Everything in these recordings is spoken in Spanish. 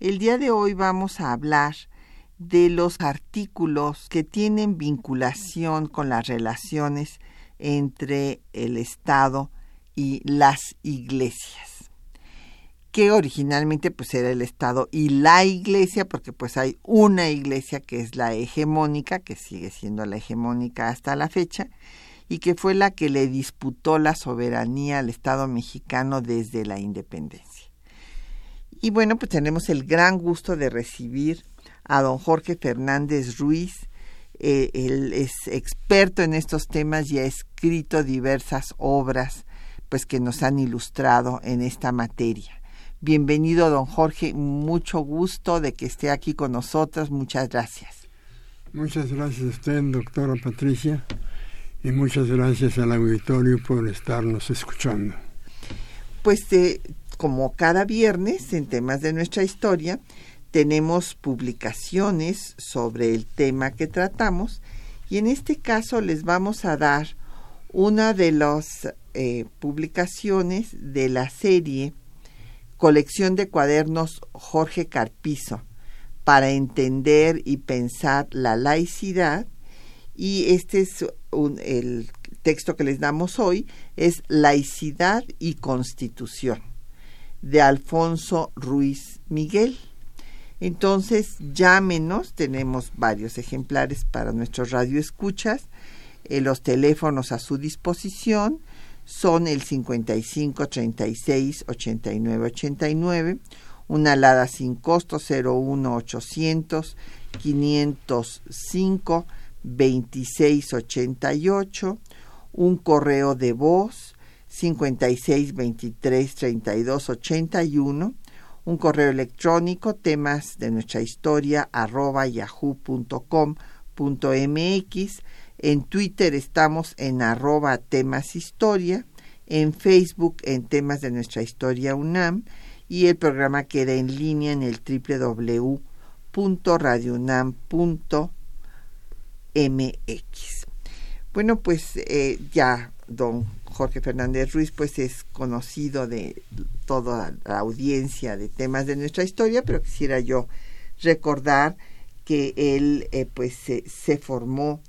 El día de hoy vamos a hablar de los artículos que tienen vinculación con las relaciones entre el Estado y las iglesias que originalmente pues era el Estado y la Iglesia, porque pues hay una Iglesia que es la hegemónica, que sigue siendo la hegemónica hasta la fecha, y que fue la que le disputó la soberanía al Estado mexicano desde la independencia. Y bueno, pues tenemos el gran gusto de recibir a don Jorge Fernández Ruiz. Eh, él es experto en estos temas y ha escrito diversas obras pues que nos han ilustrado en esta materia. Bienvenido, don Jorge. Mucho gusto de que esté aquí con nosotros. Muchas gracias. Muchas gracias a usted, doctora Patricia, y muchas gracias al auditorio por estarnos escuchando. Pues eh, como cada viernes en temas de nuestra historia, tenemos publicaciones sobre el tema que tratamos y en este caso les vamos a dar una de las eh, publicaciones de la serie colección de cuadernos Jorge Carpizo para entender y pensar la laicidad. Y este es el texto que les damos hoy es Laicidad y Constitución de Alfonso Ruiz Miguel. Entonces, llámenos, tenemos varios ejemplares para nuestros radioescuchas, eh, los teléfonos a su disposición son el 55 36 89 89, una alada sin costo 01 800 505 26 88, un correo de voz 56 23 32 81, un correo electrónico temas de nuestra historia arroba yahoo.com.mx en Twitter estamos en arroba temas historia, en Facebook en temas de nuestra historia UNAM y el programa queda en línea en el www.radiounam.mx. Bueno, pues eh, ya don Jorge Fernández Ruiz pues es conocido de toda la audiencia de temas de nuestra historia, pero quisiera yo recordar que él eh, pues se formó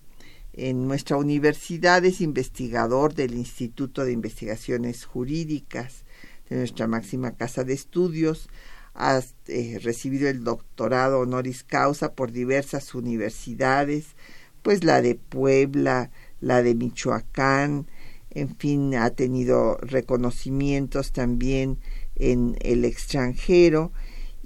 en nuestra universidad es investigador del Instituto de Investigaciones Jurídicas de nuestra máxima casa de estudios. Ha eh, recibido el doctorado honoris causa por diversas universidades, pues la de Puebla, la de Michoacán, en fin, ha tenido reconocimientos también en el extranjero.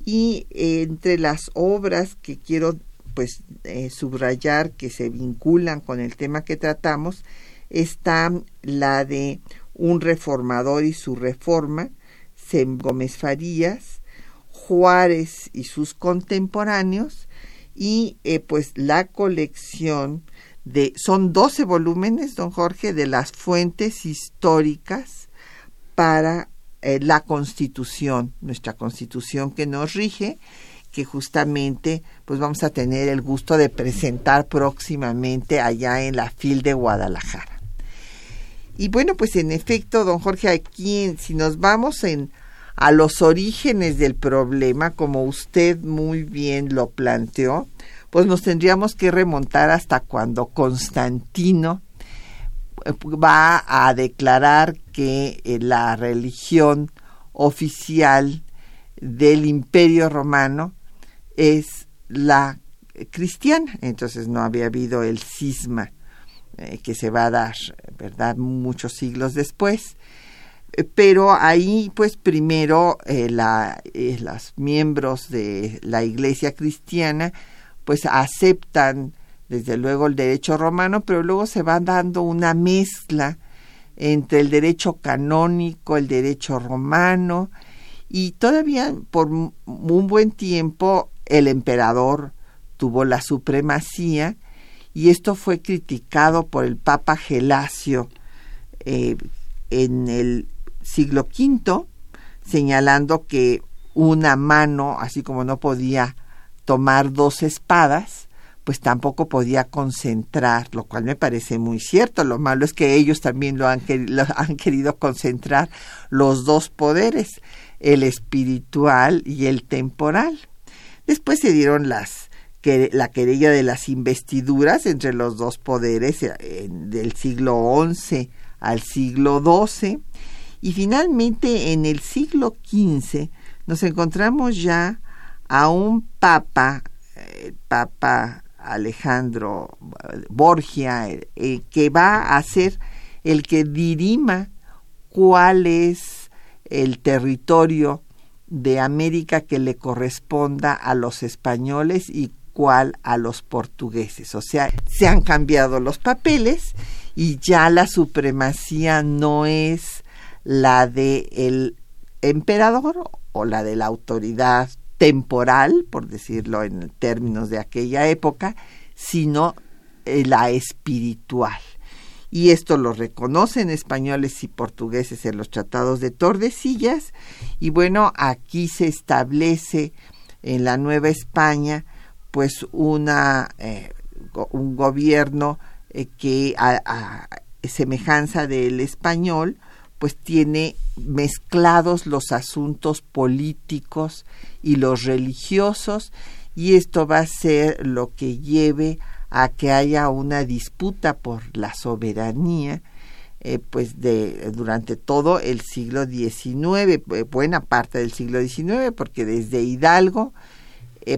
Y entre las obras que quiero pues eh, subrayar que se vinculan con el tema que tratamos está la de un reformador y su reforma, Sem Gómez Farías, Juárez y sus contemporáneos y eh, pues la colección de son 12 volúmenes, don Jorge, de las fuentes históricas para eh, la Constitución, nuestra Constitución que nos rige que justamente pues vamos a tener el gusto de presentar próximamente allá en la FIL de Guadalajara. Y bueno, pues en efecto, don Jorge, aquí si nos vamos en a los orígenes del problema, como usted muy bien lo planteó, pues nos tendríamos que remontar hasta cuando Constantino eh, va a declarar que eh, la religión oficial del imperio romano es la cristiana. Entonces no había habido el cisma eh, que se va a dar, ¿verdad? Muchos siglos después. Eh, pero ahí, pues primero, eh, la, los miembros de la iglesia cristiana, pues aceptan desde luego el derecho romano, pero luego se va dando una mezcla entre el derecho canónico, el derecho romano, y todavía por un buen tiempo el emperador tuvo la supremacía y esto fue criticado por el Papa Gelasio eh, en el siglo V, señalando que una mano, así como no podía tomar dos espadas, pues tampoco podía concentrar, lo cual me parece muy cierto. Lo malo es que ellos también lo han, querido concentrar los dos poderes, el espiritual y el temporal. Después se dieron las que la querella de las investiduras entre los dos poderes eh, del siglo XI al siglo XII y finalmente en el siglo XV nos encontramos ya a un papa, el eh, papa Alejandro Borgia, eh, que va a ser el que dirima cuál es el territorio de América que le corresponda a los españoles y cuál a los portugueses. O sea, se han cambiado los papeles y ya la supremacía no es la de el emperador o la de la autoridad temporal, por decirlo en términos de aquella época, sino eh, la espiritual. Y esto lo reconocen españoles y portugueses en los tratados de Tordesillas. Y bueno, aquí se establece en la Nueva España pues eh, un gobierno eh, que a, semejanza del español pues tiene mezclados los asuntos políticos y los religiosos y esto va a ser lo que lleve a que haya una disputa por la soberanía eh, pues de durante todo el siglo XIX buena parte del siglo XIX porque desde Hidalgo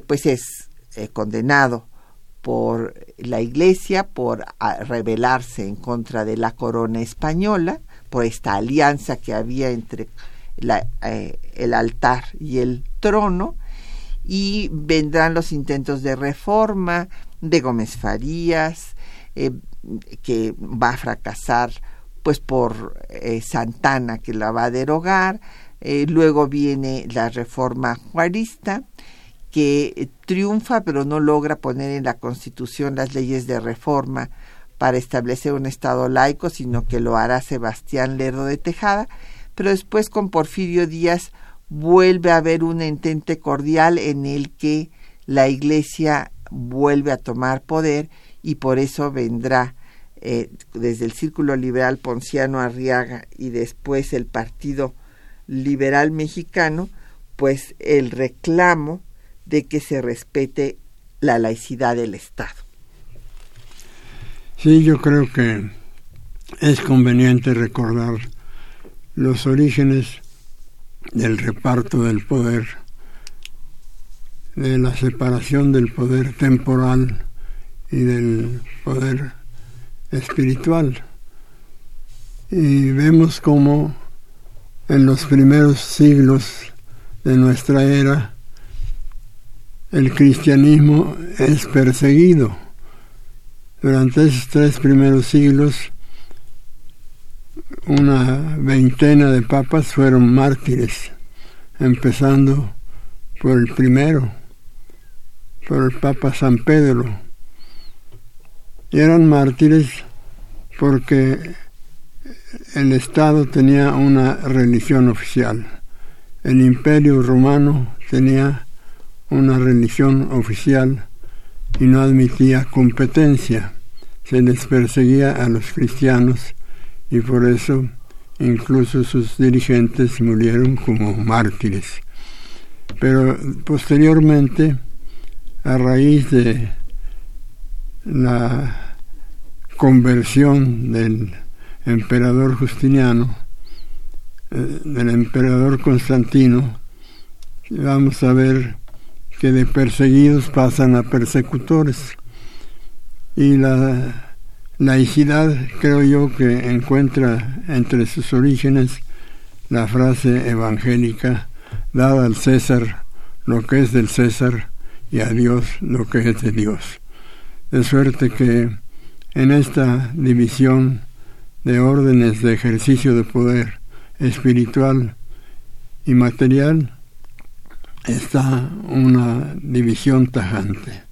pues es eh, condenado por la Iglesia por rebelarse en contra de la corona española, por esta alianza que había entre eh, el altar y el trono, y vendrán los intentos de reforma de Gómez Farías, eh, que va a fracasar pues por Santana que la va a derogar, luego viene la reforma juarista, que triunfa pero no logra poner en la Constitución las leyes de reforma para establecer un Estado laico, sino que lo hará Sebastián Lerdo de Tejada, pero después con Porfirio Díaz vuelve a haber un entente cordial en el que la Iglesia vuelve a tomar poder y por eso vendrá eh, desde el Círculo Liberal Ponciano Arriaga y después el Partido Liberal Mexicano, pues el reclamo de que se respete la laicidad del Estado. Sí, yo creo que es conveniente recordar los orígenes del reparto del poder, de la separación del poder temporal y del poder espiritual. Y vemos cómo en los primeros siglos de nuestra era el cristianismo es perseguido. Durante esos tres primeros siglos, una veintena de papas fueron mártires, empezando por el primero, por el Papa San Pedro. Y eran mártires porque el Estado tenía una religión oficial. El imperio romano tenía una religión oficial y no admitía competencia. Se les perseguía a los cristianos y por eso incluso sus dirigentes murieron como mártires. Pero posteriormente, a raíz de la conversión del emperador Justiniano, eh, del emperador Constantino, vamos a ver que de perseguidos pasan a persecutores. Y la laicidad creo yo que encuentra entre sus orígenes la frase evangélica, dada al César lo que es del César y a Dios lo que es de Dios. De suerte que en esta división de órdenes de ejercicio de poder espiritual y material está una división tajante.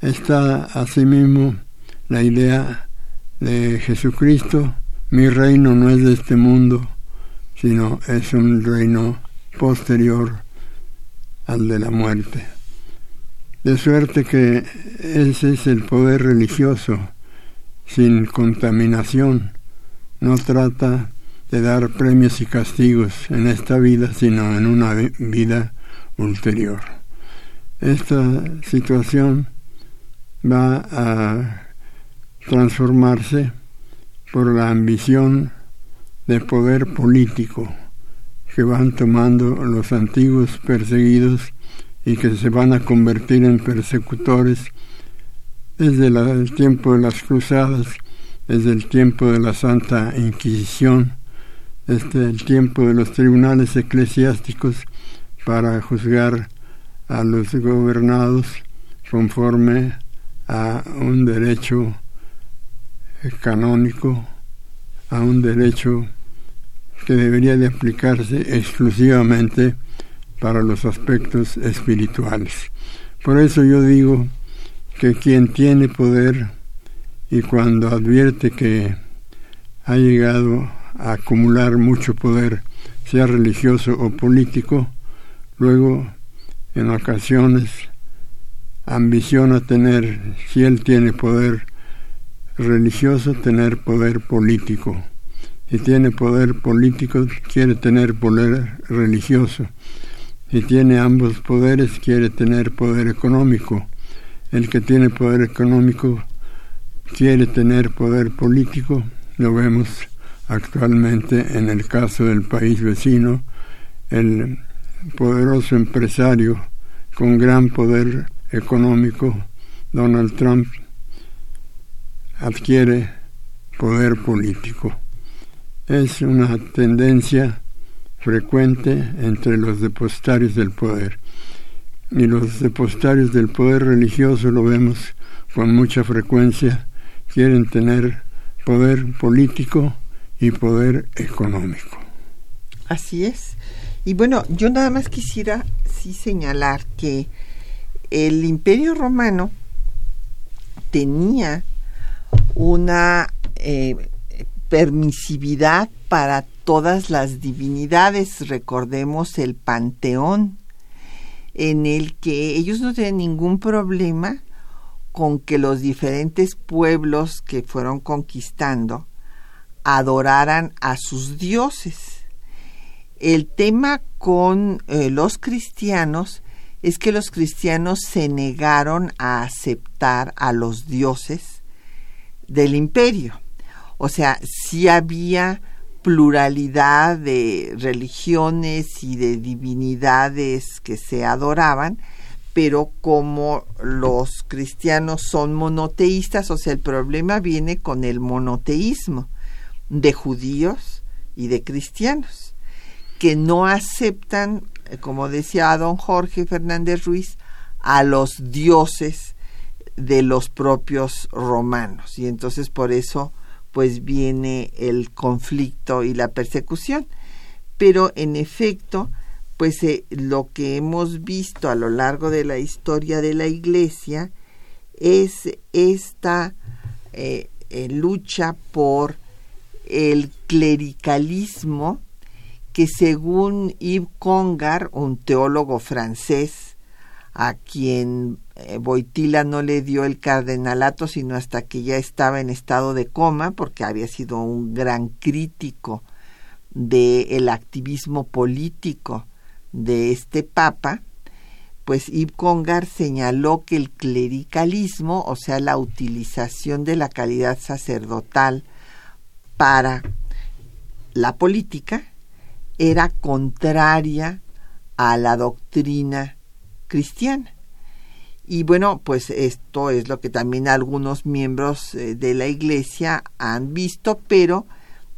Está asimismo la idea de Jesucristo, mi reino no es de este mundo, sino es un reino posterior al de la muerte. De suerte que ese es el poder religioso, sin contaminación. No trata de dar premios y castigos en esta vida, sino en una vida ulterior. Esta situación va a transformarse por la ambición de poder político que van tomando los antiguos perseguidos y que se van a convertir en persecutores desde el tiempo de las cruzadas, desde el tiempo de la Santa Inquisición, desde el tiempo de los tribunales eclesiásticos para juzgar a los gobernados conforme a un derecho canónico, a un derecho que debería de aplicarse exclusivamente para los aspectos espirituales. Por eso yo digo que quien tiene poder y cuando advierte que ha llegado a acumular mucho poder, sea religioso o político, luego en ocasiones ambiciona tener, si él tiene poder religioso, tener poder político. Si tiene poder político, quiere tener poder religioso. Si tiene ambos poderes, quiere tener poder económico. El que tiene poder económico quiere tener poder político. Lo vemos actualmente en el caso del país vecino, el poderoso empresario con gran poder económico, Donald Trump, adquiere poder político. Es una tendencia frecuente entre los depositarios del poder. Y los depositarios del poder religioso lo vemos con mucha frecuencia, quieren tener poder político y poder económico. Así es. Y bueno, yo nada más quisiera sí señalar que el imperio romano tenía una eh, permisividad para todas las divinidades. Recordemos el panteón, en el que ellos no tenían ningún problema con que los diferentes pueblos que fueron conquistando adoraran a sus dioses. El tema con eh, los cristianos es que los cristianos se negaron a aceptar a los dioses del imperio. O sea, sí había pluralidad de religiones y de divinidades que se adoraban, pero como los cristianos son monoteístas, o sea, el problema viene con el monoteísmo de judíos y de cristianos, que no aceptan, eh, como decía don Jorge Fernández Ruiz, a los dioses de los propios romanos. Y entonces por eso pues viene el conflicto y la persecución. Pero en efecto, pues eh, lo que hemos visto a lo largo de la historia de la Iglesia es esta eh, eh, lucha por el clericalismo que según Yves Congar, un teólogo francés, a quien eh, Boitila no le dio el cardenalato sino hasta que ya estaba en estado de coma porque había sido un gran crítico del activismo político de este papa, pues Yves señaló que el clericalismo, o sea, la utilización de la calidad sacerdotal para la política, era contraria a la doctrina cristiana. Y bueno, pues esto es lo que también algunos miembros eh, de la Iglesia han visto, pero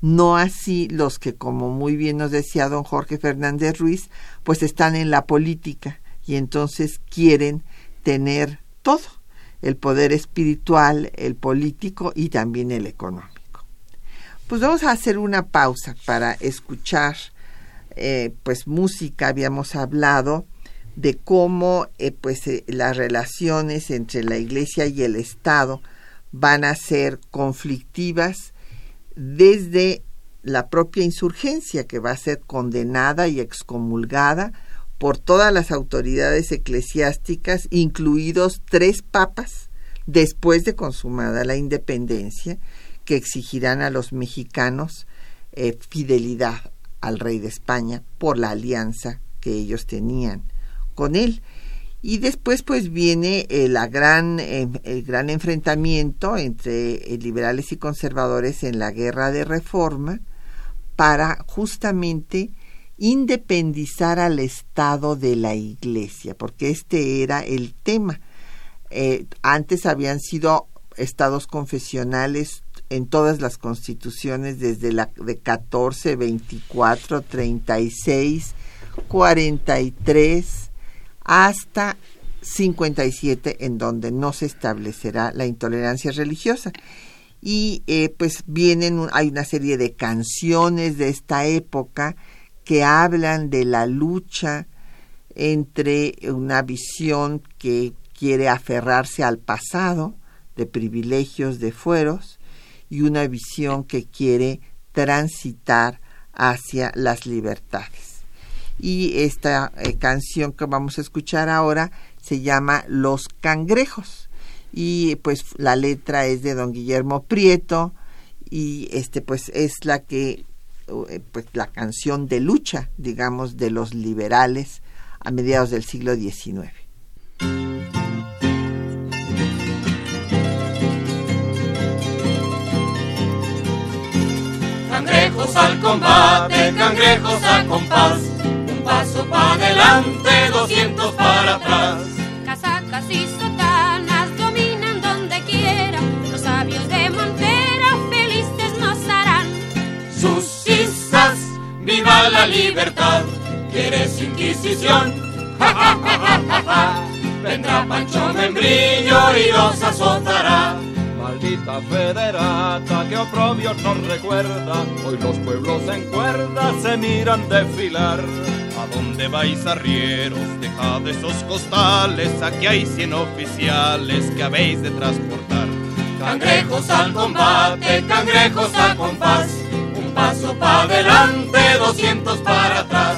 no así los que, como muy bien nos decía don Jorge Fernández Ruiz, pues están en la política y entonces quieren tener todo. el poder espiritual, el político y también el económico. Pues vamos a hacer una pausa para escuchar eh, pues música, habíamos hablado de cómo eh, pues eh, las relaciones entre la Iglesia y el Estado van a ser conflictivas desde la propia insurgencia que va a ser condenada y excomulgada por todas las autoridades eclesiásticas, incluidos tres papas, después de consumada la independencia, que exigirán a los mexicanos eh, fidelidad al rey de España por la alianza que ellos tenían con él. Y después pues viene eh, gran, eh, el gran enfrentamiento entre liberales y conservadores en la guerra de reforma para justamente independizar al Estado de la Iglesia, porque este era el tema. Eh, antes habían sido estados confesionales en todas las constituciones desde la de 14, 24, 36, 43 hasta 57 en donde no se establecerá la intolerancia religiosa y eh, pues vienen hay una serie de canciones de esta época que hablan de la lucha entre una visión que quiere aferrarse al pasado de privilegios de fueros y una visión que quiere transitar hacia las libertades. Y esta eh, canción que vamos a escuchar ahora se llama Los Cangrejos y pues la letra es de don Guillermo Prieto y este pues es la que eh, pues la canción de lucha digamos de los liberales a mediados del siglo XIX. Cangrejos al combate, cangrejos a compás, paso para adelante, doscientos para atrás. Casacas y sotanas dominan donde quiera, los sabios de Montera felices nos harán. Sus isas, viva la libertad, ¿quieres inquisición? Ja, ja, ja, ja, ja, ja. Vendrá Pancho Membrillo y los azotará. Maldita federata que oprobio nos recuerda, hoy los pueblos en cuerda se miran desfilar. ¿A dónde vais arrieros? Dejad esos costales, aquí hay cien oficiales que habéis de transportar. Cangrejos al combate, cangrejos a compás, un paso para adelante, doscientos para atrás.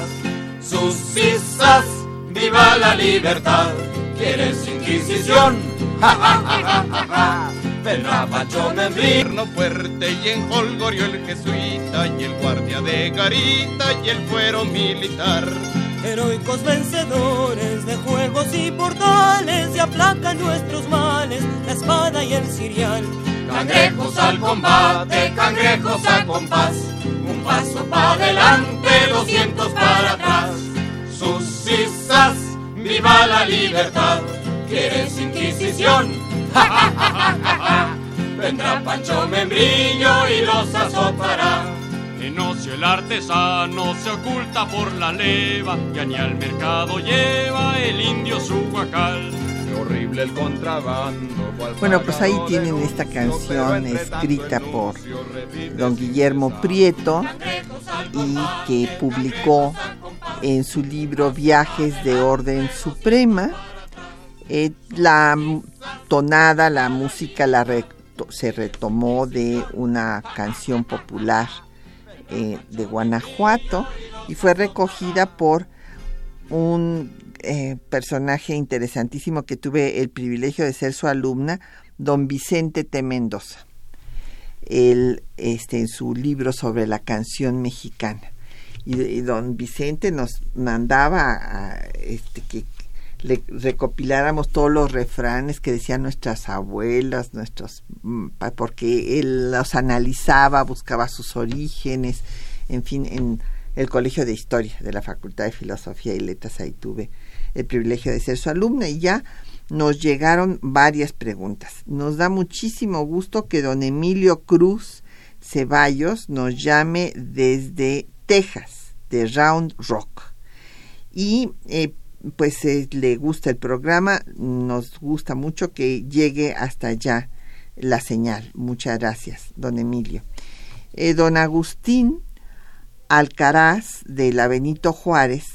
Sus sisas, viva la libertad, ¿quieres inquisición? Ja, ja, ja, ja, ja, ja. Vendrá Pancho Membrillo. fuerte y en Holgorio el jesuita y el guardia de garita y el fuero militar. Heroicos vencedores de juegos y portales, y aplacan nuestros males, la espada y el cirial. Cangrejos al combate, cangrejos a compás, un paso para adelante, doscientos para atrás. Sus sisas, viva la libertad, ¿quieres inquisición? Vendrá Pancho Membrillo y los azotará. En ocio el artesano se oculta por la leva, ya ni al mercado lleva el indio su guacal. Qué horrible el contrabando. Bueno, pues ahí tienen esta canción escrita por don Guillermo. Prieto y que publicó en su libro Viajes de Orden Suprema. Eh, la tonada, la música la se retomó de una canción popular eh, de Guanajuato y fue recogida por un eh, personaje interesantísimo que tuve el privilegio de ser su alumna, don Vicente T. Mendoza. Él, este, en su libro sobre la canción mexicana. Y, y don Vicente nos mandaba a, este, que le recopiláramos todos los refranes que decían nuestras abuelas, nuestros, mm, porque él los analizaba, buscaba sus orígenes, en fin, en el Colegio de Historia de la Facultad de Filosofía y Letras, ahí tuve el privilegio de ser su alumna y ya nos llegaron varias preguntas. Nos da muchísimo gusto que don Emilio Cruz Ceballos nos llame desde Texas, de Round Rock. Y eh, pues eh, le gusta el programa, nos gusta mucho que llegue hasta allá la señal. Muchas gracias, don Emilio. Eh, don Agustín Alcaraz de la Benito Juárez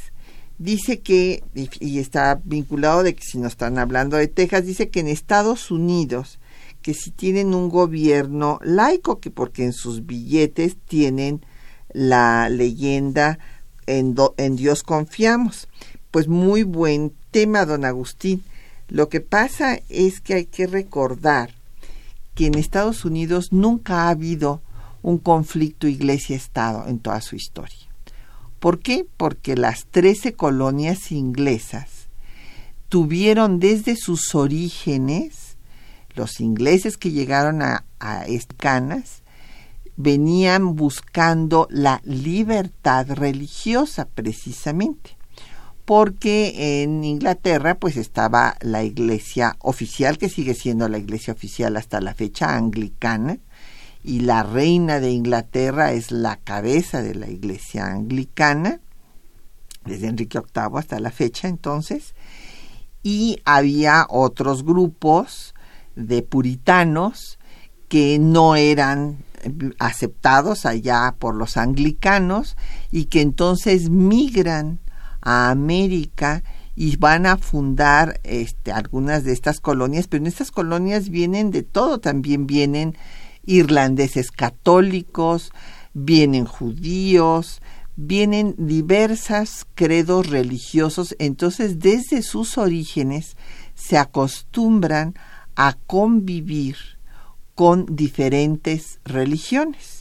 dice que, y, está vinculado de que si nos están hablando de Texas, dice que en Estados Unidos, que si tienen un gobierno laico, que porque en sus billetes tienen la leyenda en, do- en Dios confiamos. Pues muy buen tema, don Agustín. Lo que pasa es que hay que recordar que en Estados Unidos nunca ha habido un conflicto iglesia-estado en toda su historia. ¿Por qué? Porque las trece colonias inglesas tuvieron desde sus orígenes, los ingleses que llegaron a, a Escanas, venían buscando la libertad religiosa precisamente porque en Inglaterra pues estaba la iglesia oficial que sigue siendo la iglesia oficial hasta la fecha anglicana y la reina de Inglaterra es la cabeza de la iglesia anglicana desde Enrique VIII hasta la fecha entonces y había otros grupos de puritanos que no eran aceptados allá por los anglicanos y que entonces migran a América y van a fundar este, algunas de estas colonias, pero en estas colonias vienen de todo, también vienen irlandeses católicos, vienen judíos, vienen diversas credos religiosos, entonces desde sus orígenes se acostumbran a convivir con diferentes religiones.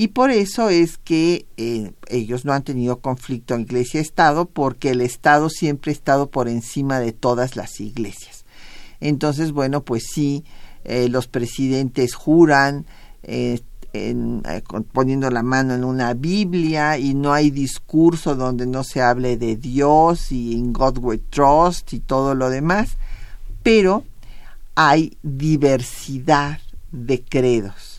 Y por eso es que eh, ellos no han tenido conflicto en iglesia-estado porque el Estado siempre ha estado por encima de todas las iglesias. Entonces, bueno, pues sí, eh, los presidentes juran eh, en, poniendo la mano en una Biblia y no hay discurso donde no se hable de Dios y in God we trust y todo lo demás, pero hay diversidad de credos.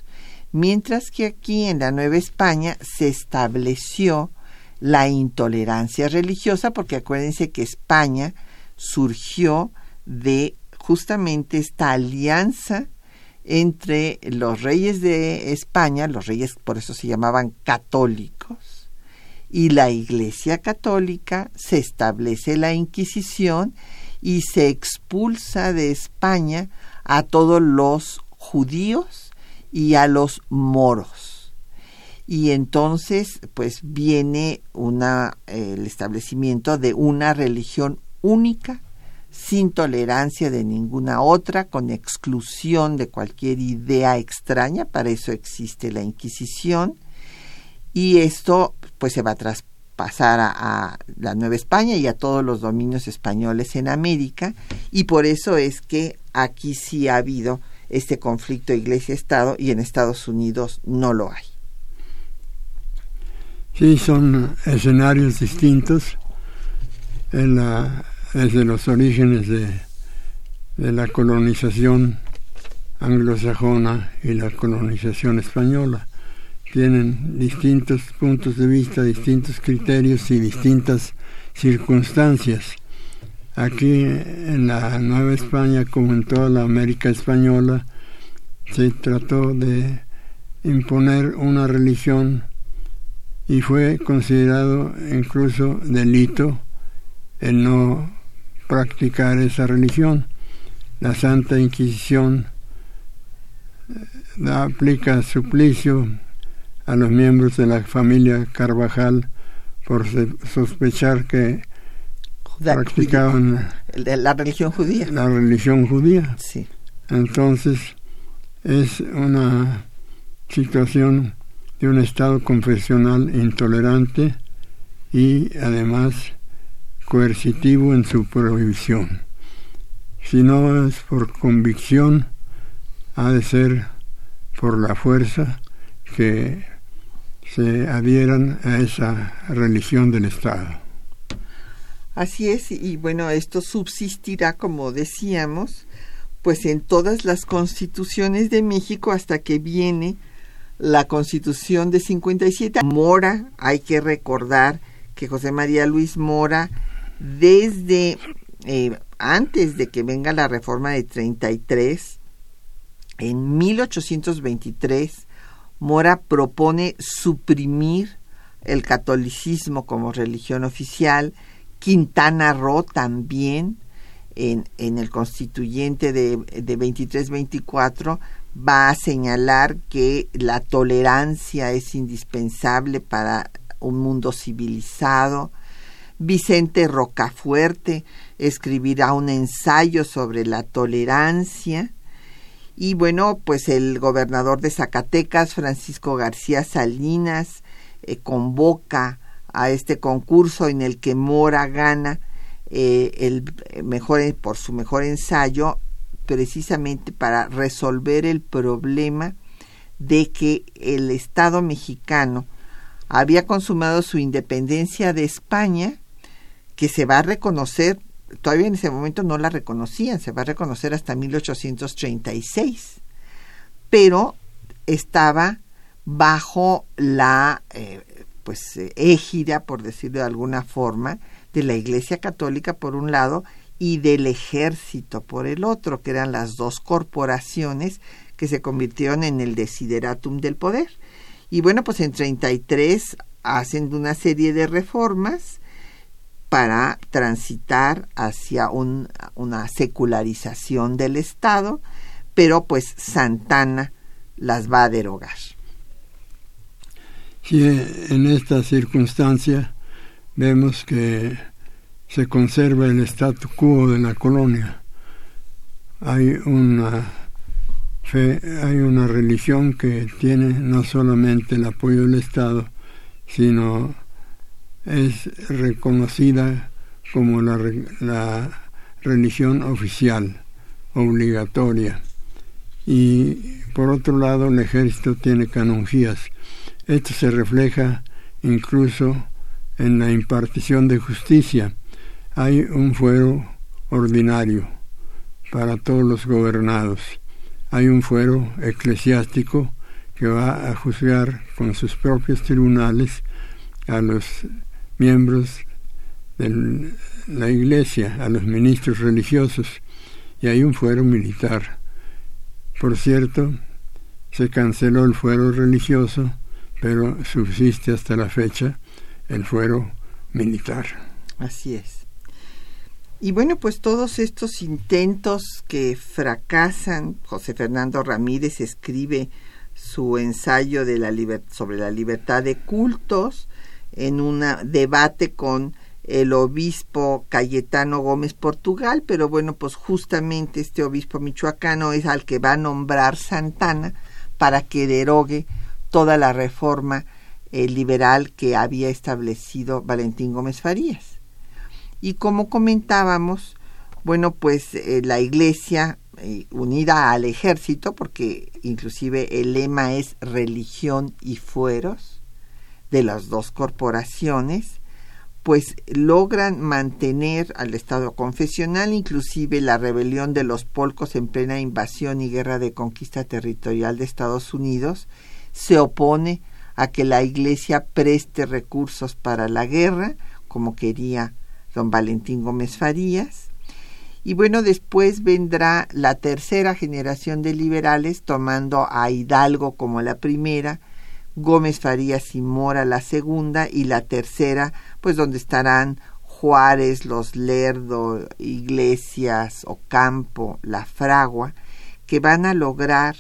Mientras que aquí en la Nueva España se estableció la intolerancia religiosa, porque acuérdense que España surgió de justamente esta alianza entre los reyes de España, los reyes por eso se llamaban católicos, y la Iglesia Católica, se establece la Inquisición y se expulsa de España a todos los judíos y a los moros. Y entonces, pues viene una, el establecimiento de una religión única, sin tolerancia de ninguna otra, con exclusión de cualquier idea extraña, para eso existe la Inquisición, y esto pues se va a traspasar a, a la Nueva España y a todos los dominios españoles en América, y por eso es que aquí sí ha habido este conflicto iglesia-estado y en Estados Unidos no lo hay. Sí, son escenarios distintos en la- desde los orígenes de, de la colonización anglosajona y la colonización española. Tienen distintos puntos de vista, distintos criterios y distintas circunstancias. Aquí en la Nueva España, como en toda la América española, se trató de imponer una religión y fue considerado incluso delito el no practicar esa religión. La Santa Inquisición eh, aplica suplicio a los miembros de la familia Carvajal por sospechar que practicaban de la religión judía. la religión judía. Sí. Entonces es una situación de un Estado confesional intolerante y además coercitivo en su prohibición. Si no es por convicción, ha de ser por la fuerza que se adhieran a esa religión del Estado. Así es, y bueno, esto subsistirá, como decíamos, pues en todas las constituciones de México hasta que viene la constitución de 57. Mora, hay que recordar que José María Luis Mora desde eh, antes de que venga la reforma de 33, en 1823, Mora propone suprimir el catolicismo como religión oficial, Quintana Roo también, en, en el constituyente de, de 23-24, va a señalar que la tolerancia es indispensable para un mundo civilizado. Vicente Rocafuerte escribirá un ensayo sobre la tolerancia. Y bueno, pues el gobernador de Zacatecas, Francisco García Salinas, eh, convoca a este concurso en el que Mora gana eh, el mejor por su mejor ensayo precisamente para resolver el problema de que el Estado mexicano había consumado su independencia de España, que se va a reconocer, todavía en ese momento no la reconocían, se va a reconocer hasta 1836, pero estaba bajo la eh, pues égida, por decirlo de alguna forma, de la Iglesia Católica por un lado y del ejército por el otro, que eran las dos corporaciones que se convirtieron en el desideratum del poder. Y bueno, pues en 33 hacen una serie de reformas para transitar hacia una secularización del Estado, pero pues Santana las va a derogar. Sí, en esta circunstancia vemos que se conserva el statu quo de la colonia. Hay una fe, hay una religión que tiene no solamente el apoyo del Estado, sino es reconocida como la, la religión oficial, obligatoria. Y por otro lado, el ejército tiene canonjías. Esto se refleja incluso en la impartición de justicia hay un fuero ordinario para todos los gobernados. Hay un fuero eclesiástico que va a juzgar con sus propios tribunales a los miembros de la iglesia, a los ministros religiosos, y hay un fuero militar. Por cierto, se canceló el fuero religioso, pero subsiste hasta la fecha el fuero militar. Así es. Y bueno, pues todos estos intentos que fracasan, José Fernando Ramírez escribe su ensayo de la sobre la libertad de cultos en un debate con el obispo Cayetano Gómez Portugal, pero bueno, pues justamente este obispo michoacano es al que va a nombrar Santana para que derogue toda la reforma eh, liberal que había establecido Valentín Gómez Farías. Y como comentábamos, bueno, pues eh, la iglesia eh, unida al ejército, porque inclusive el lema es religión y fueros de las dos corporaciones, pues logran mantener al Estado confesional, inclusive la rebelión de los polcos en plena invasión y guerra de conquista territorial de Estados Unidos, se opone a que la Iglesia preste recursos para la guerra, como quería don Valentín Gómez Farías. Y bueno, después vendrá la tercera generación de liberales, tomando a Hidalgo como la primera, Gómez Farías y Mora la segunda, y la tercera, pues donde estarán Juárez, Los Lerdo, Iglesias, Ocampo, La Fragua, que van a lograr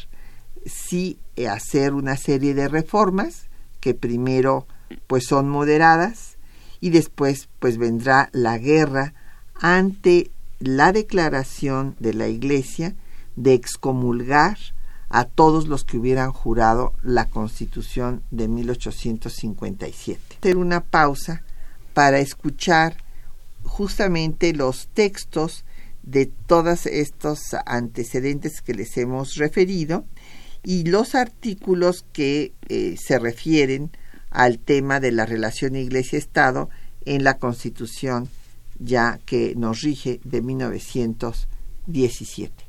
sí hacer una serie de reformas que primero pues son moderadas y después pues vendrá la guerra ante la declaración de la Iglesia de excomulgar a todos los que hubieran jurado la Constitución de 1857. Hacer una pausa para escuchar justamente los textos de todos estos antecedentes que les hemos referido y los artículos que eh, se refieren al tema de la relación Iglesia-Estado en la Constitución ya que nos rige de 1917.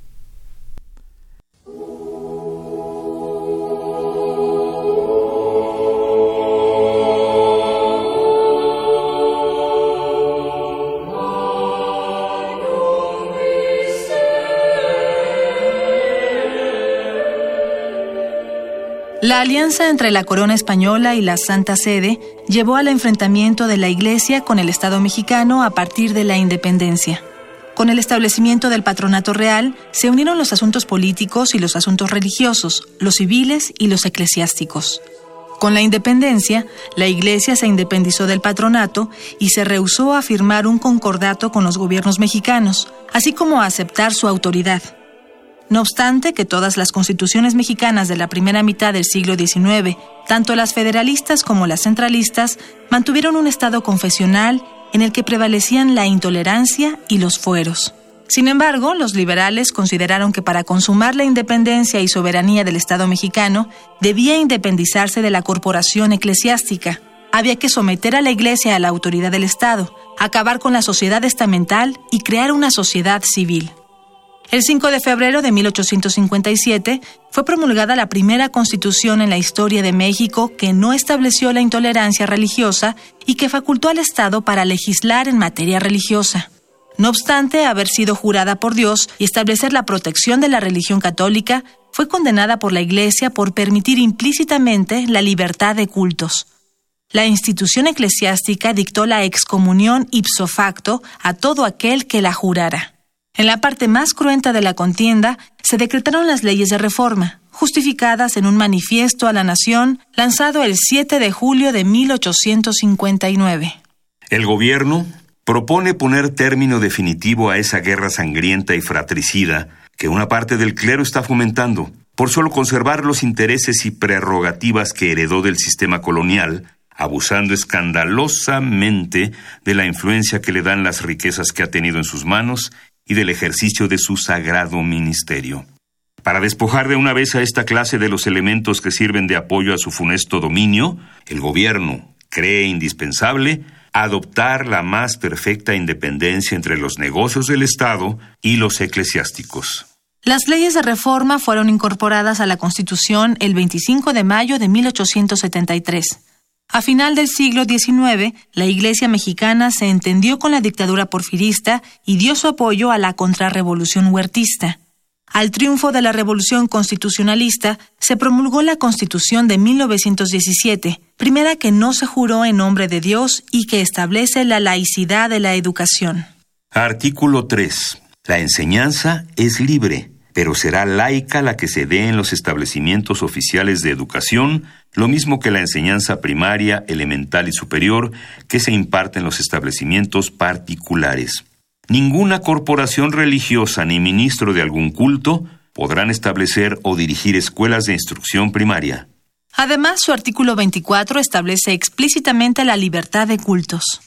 La alianza entre la corona española y la Santa Sede llevó al enfrentamiento de la Iglesia con el Estado mexicano a partir de la independencia. Con el establecimiento del patronato real se unieron los asuntos políticos y los asuntos religiosos, los civiles y los eclesiásticos. Con la independencia, la Iglesia se independizó del patronato y se rehusó a firmar un concordato con los gobiernos mexicanos, así como a aceptar su autoridad. No obstante que todas las constituciones mexicanas de la primera mitad del siglo XIX, tanto las federalistas como las centralistas, mantuvieron un Estado confesional en el que prevalecían la intolerancia y los fueros. Sin embargo, los liberales consideraron que para consumar la independencia y soberanía del Estado mexicano, debía independizarse de la corporación eclesiástica. Había que someter a la Iglesia a la autoridad del Estado, acabar con la sociedad estamental y crear una sociedad civil. El 5 de febrero de 1857 fue promulgada la primera constitución en la historia de México que no estableció la intolerancia religiosa y que facultó al Estado para legislar en materia religiosa. No obstante haber sido jurada por Dios y establecer la protección de la religión católica, fue condenada por la Iglesia por permitir implícitamente la libertad de cultos. La institución eclesiástica dictó la excomunión ipso facto a todo aquel que la jurara. En la parte más cruenta de la contienda se decretaron las leyes de reforma, justificadas en un manifiesto a la nación lanzado el 7 de julio de 1859. El gobierno propone poner término definitivo a esa guerra sangrienta y fratricida que una parte del clero está fomentando, por solo conservar los intereses y prerrogativas que heredó del sistema colonial, abusando escandalosamente de la influencia que le dan las riquezas que ha tenido en sus manos y del ejercicio de su sagrado ministerio. Para despojar de una vez a esta clase de los elementos que sirven de apoyo a su funesto dominio, el gobierno cree indispensable adoptar la más perfecta independencia entre los negocios del Estado y los eclesiásticos. Las leyes de reforma fueron incorporadas a la Constitución el 25 de mayo de 1873. A final del siglo XIX, la Iglesia mexicana se entendió con la dictadura porfirista y dio su apoyo a la contrarrevolución huertista. Al triunfo de la revolución constitucionalista, se promulgó la Constitución de 1917, primera que no se juró en nombre de Dios y que establece la laicidad de la educación. Artículo 3. La enseñanza es libre, pero será laica la que se dé en los establecimientos oficiales de educación lo mismo que la enseñanza primaria, elemental y superior que se imparte en los establecimientos particulares. Ninguna corporación religiosa ni ministro de algún culto podrán establecer o dirigir escuelas de instrucción primaria. Además, su artículo 24 establece explícitamente la libertad de cultos.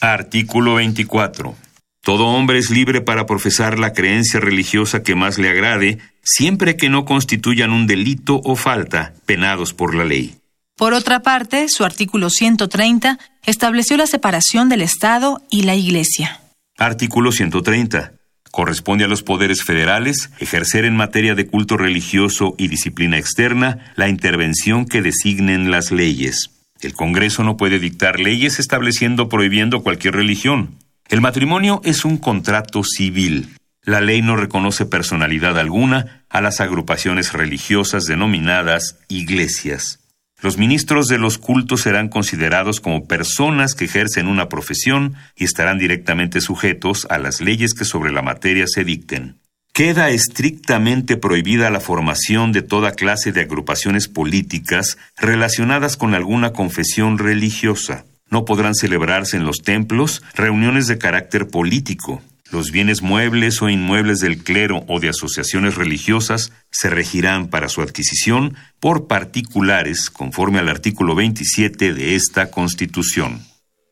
Artículo 24. Todo hombre es libre para profesar la creencia religiosa que más le agrade, siempre que no constituyan un delito o falta penados por la ley. Por otra parte, su artículo 130 estableció la separación del Estado y la Iglesia. Artículo 130. Corresponde a los poderes federales ejercer en materia de culto religioso y disciplina externa la intervención que designen las leyes. El Congreso no puede dictar leyes estableciendo o prohibiendo cualquier religión. El matrimonio es un contrato civil. La ley no reconoce personalidad alguna a las agrupaciones religiosas denominadas iglesias. Los ministros de los cultos serán considerados como personas que ejercen una profesión y estarán directamente sujetos a las leyes que sobre la materia se dicten. Queda estrictamente prohibida la formación de toda clase de agrupaciones políticas relacionadas con alguna confesión religiosa. No podrán celebrarse en los templos reuniones de carácter político. Los bienes muebles o inmuebles del clero o de asociaciones religiosas se regirán para su adquisición por particulares conforme al artículo 27 de esta Constitución.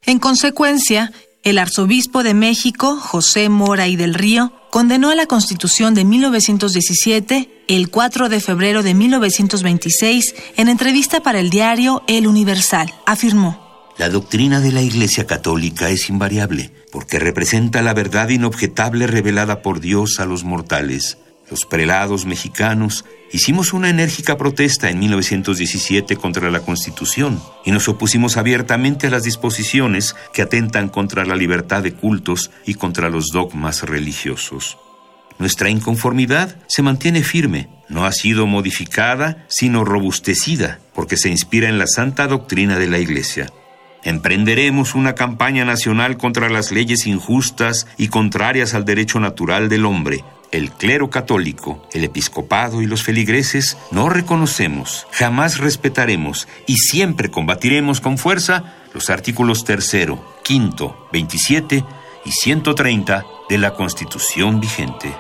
En consecuencia, el arzobispo de México, José Mora y del Río, condenó a la Constitución de 1917 el 4 de febrero de 1926 en entrevista para el diario El Universal. Afirmó, la doctrina de la Iglesia Católica es invariable, porque representa la verdad inobjetable revelada por Dios a los mortales. Los prelados mexicanos hicimos una enérgica protesta en 1917 contra la Constitución y nos opusimos abiertamente a las disposiciones que atentan contra la libertad de cultos y contra los dogmas religiosos. Nuestra inconformidad se mantiene firme, no ha sido modificada, sino robustecida, porque se inspira en la santa doctrina de la Iglesia. Emprenderemos una campaña nacional contra las leyes injustas y contrarias al derecho natural del hombre. El clero católico, el episcopado y los feligreses no reconocemos, jamás respetaremos y siempre combatiremos con fuerza los artículos tercero, quinto, 27 y 130 de la Constitución vigente.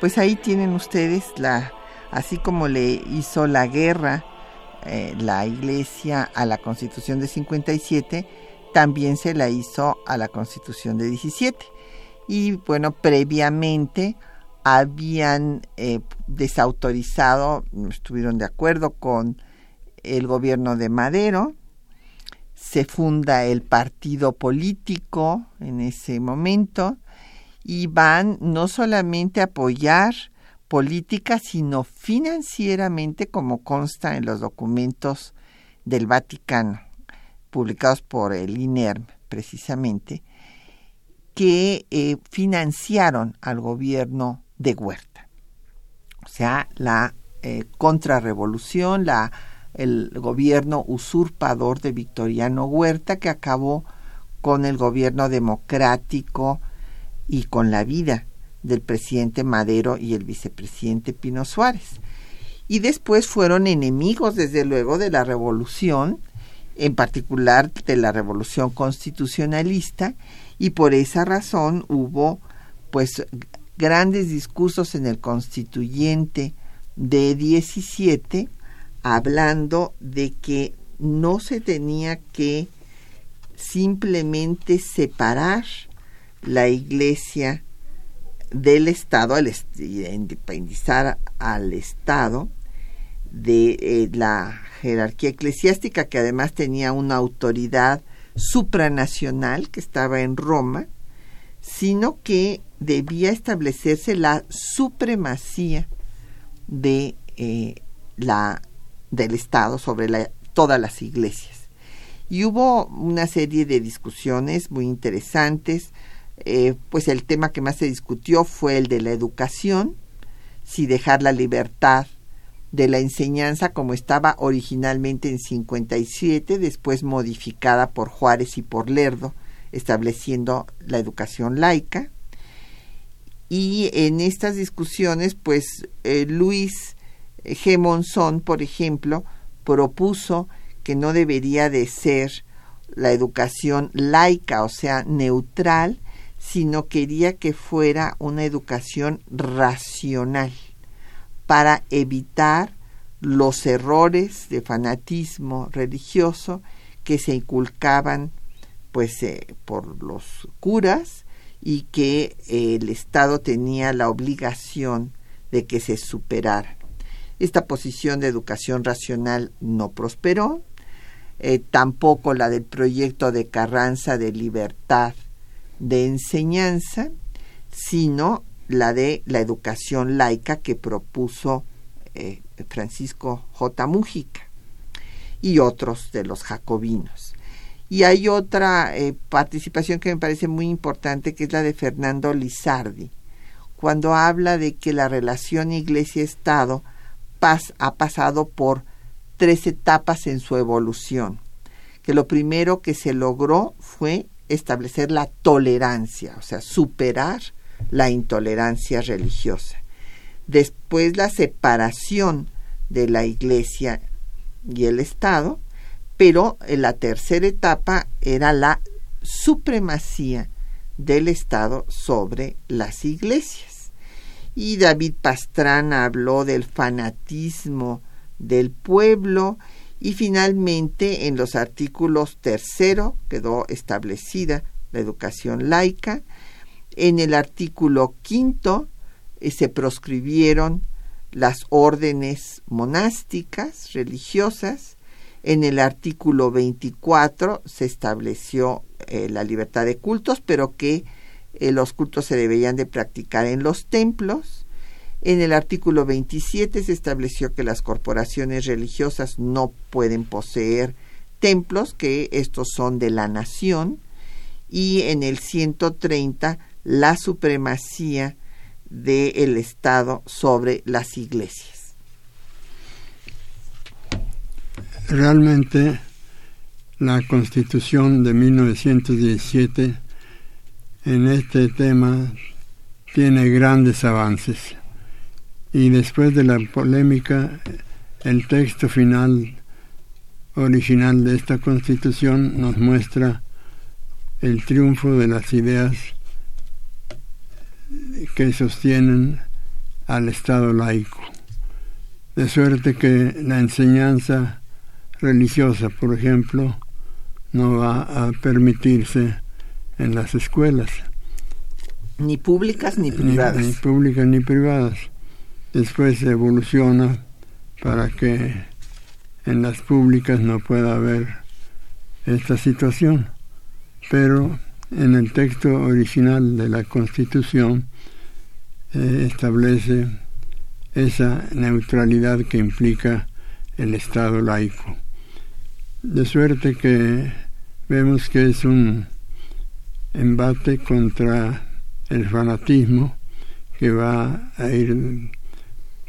Pues ahí tienen ustedes la, así como le hizo la guerra eh, la Iglesia a la Constitución de 57, también se la hizo a la Constitución de 17. Y bueno, previamente habían eh, desautorizado, estuvieron de acuerdo con el gobierno de Madero, se funda el partido político en ese momento, y van no solamente a apoyar política, sino financieramente, como consta en los documentos del Vaticano, publicados por el INERM, precisamente, que eh, financiaron al gobierno de Huerta. O sea, la eh, contrarrevolución, la, el gobierno usurpador de Victoriano Huerta, que acabó con el gobierno democrático y con la vida del presidente Madero y el vicepresidente Pino Suárez. Y después fueron enemigos, desde luego, de la revolución, en particular de la revolución constitucionalista, y por esa razón hubo pues grandes discursos en el constituyente de 17 hablando de que no se tenía que simplemente separar la iglesia del Estado, al independizar al Estado de eh, la jerarquía eclesiástica, que además tenía una autoridad supranacional que estaba en Roma, sino que debía establecerse la supremacía de eh, la del Estado sobre todas las iglesias. Y hubo una serie de discusiones muy interesantes eh, pues el tema que más se discutió fue el de la educación, si dejar la libertad de la enseñanza como estaba originalmente en 57, después modificada por Juárez y por Lerdo, estableciendo la educación laica. Y en estas discusiones, pues eh, Luis G. Monzón, por ejemplo, propuso que no debería de ser la educación laica, o sea, neutral, sino quería que fuera una educación racional para evitar los errores de fanatismo religioso que se inculcaban pues eh, por los curas y que eh, el Estado tenía la obligación de que se superaran. Esta posición de educación racional no prosperó, eh, tampoco la del proyecto de Carranza de libertad de enseñanza, sino la de la educación laica que propuso eh, Francisco J. Mújica y otros de los jacobinos. Y hay otra eh, participación que me parece muy importante, que es la de Fernando Lizardi, cuando habla de que la relación iglesia-estado ha pasado por tres etapas en su evolución, que lo primero que se logró fue establecer la tolerancia, o sea, superar la intolerancia religiosa. Después la separación de la iglesia y el Estado, pero en la tercera etapa era la supremacía del Estado sobre las iglesias. Y David Pastrana habló del fanatismo del pueblo y finalmente, en los artículos tercero quedó establecida la educación laica. En el artículo quinto eh, se proscribieron las órdenes monásticas religiosas. En el artículo 24 se estableció eh, la libertad de cultos, pero que eh, los cultos se deberían de practicar en los templos. En el artículo 27 se estableció que las corporaciones religiosas no pueden poseer templos, que estos son de la nación. Y en el 130 la supremacía del Estado sobre las iglesias. Realmente la Constitución de 1917 en este tema tiene grandes avances y después de la polémica el texto final original de esta constitución nos muestra el triunfo de las ideas que sostienen al Estado laico. De suerte que la enseñanza religiosa, por ejemplo, no va a permitirse en las escuelas. Ni públicas ni privadas. Ni, públicas ni privadas. Después evoluciona para que en las públicas no pueda haber esta situación. Pero en el texto original de la Constitución eh, establece esa neutralidad que implica el Estado laico. De suerte que vemos que es un embate contra el fanatismo que va a ir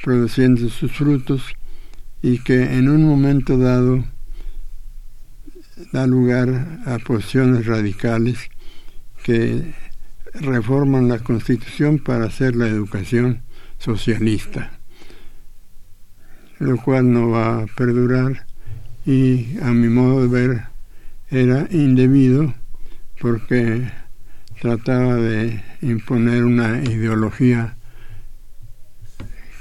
produciendo sus frutos y que en un momento dado da lugar a posiciones radicales que reforman la constitución para hacer la educación socialista, lo cual no va a perdurar y a mi modo de ver era indebido porque trataba de imponer una ideología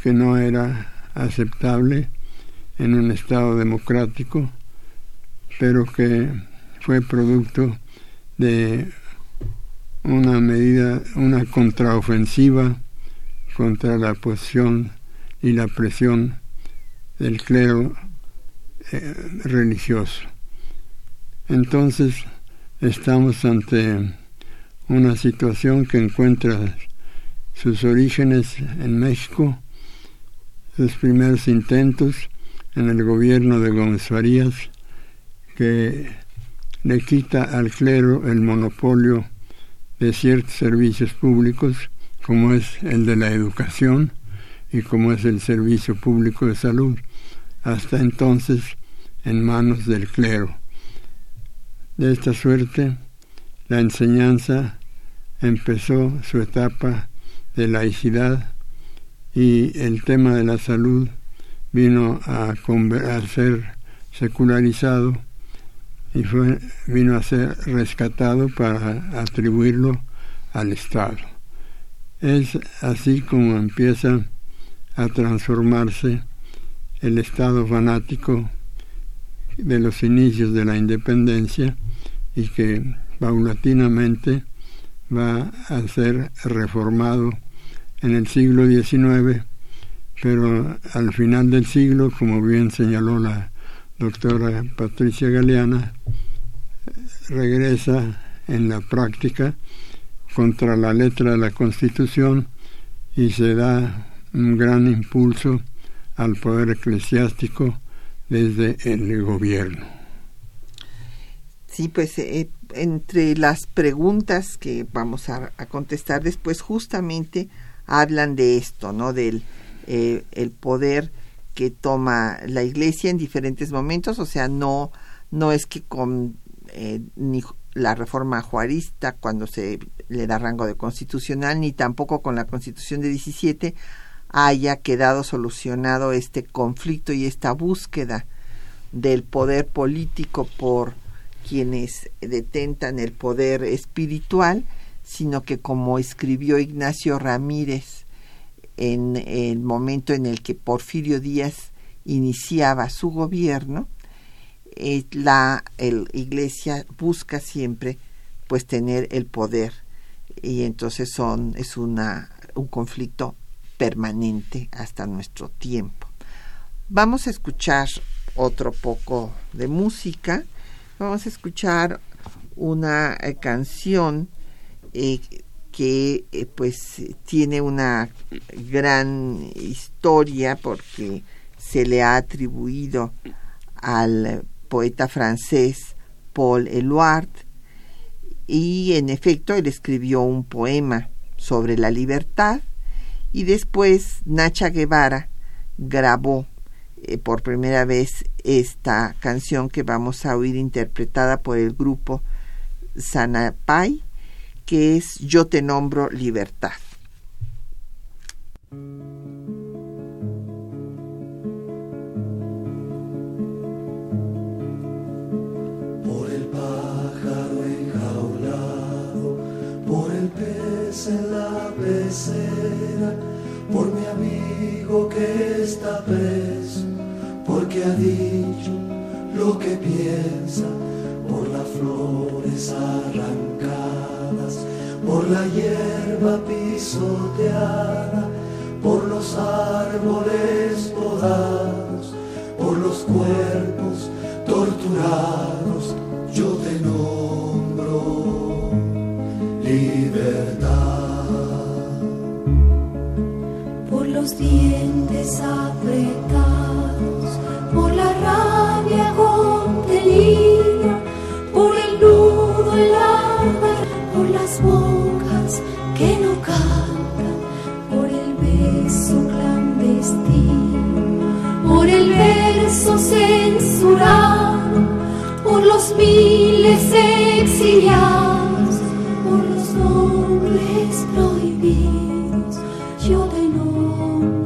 que no era aceptable en un Estado democrático, pero que fue producto de una medida, una contraofensiva contra la posición y la presión del clero eh, religioso. Entonces, estamos ante una situación que encuentra sus orígenes en México, sus primeros intentos en el gobierno de Gómez Farías, que le quita al clero el monopolio de ciertos servicios públicos, como es el de la educación y como es el servicio público de salud, hasta entonces en manos del clero. De esta suerte, la enseñanza empezó su etapa de laicidad y el tema de la salud vino a, ser secularizado y fue, vino a ser rescatado para atribuirlo al Estado. Es así como empieza a transformarse el Estado fanático de los inicios de la independencia y que paulatinamente va a ser reformado en el siglo XIX, pero al final del siglo, como bien señaló la doctora Patricia Galeana, regresa en la práctica contra la letra de la Constitución y se da un gran impulso al poder eclesiástico desde el gobierno. Sí, pues eh, entre las preguntas que vamos a, contestar después justamente hablan de esto, ¿no? Del eh, el poder que toma la Iglesia en diferentes momentos, o sea, no no es que con eh, ni la reforma juarista cuando se le da rango de constitucional ni tampoco con la Constitución de 17 haya quedado solucionado este conflicto y esta búsqueda del poder político por quienes detentan el poder espiritual, sino que como escribió Ignacio Ramírez en el momento en el que Porfirio Díaz iniciaba su gobierno, eh, la iglesia busca siempre pues tener el poder y entonces son es una un conflicto permanente hasta nuestro tiempo. Vamos a escuchar otro poco de música Vamos a escuchar una eh, canción eh, que eh, pues tiene una gran historia porque se le ha atribuido al poeta francés Paul Eluard y en efecto él escribió un poema sobre la libertad y después Nacha Guevara grabó eh, por primera vez esta canción que vamos a oír interpretada por el grupo Sanapay que es Yo te nombro libertad. Por el pájaro enjaulado, por el pez en la pecera, por mi amigo que está preso, porque ha dicho lo que piensa, por las flores arrancadas, por la hierba pisoteada, por los árboles podados, por los cuerpos torturados, yo te nombro libertad. Por los dientes apretados, por los miles exiliados, por los nombres prohibidos, yo te nombro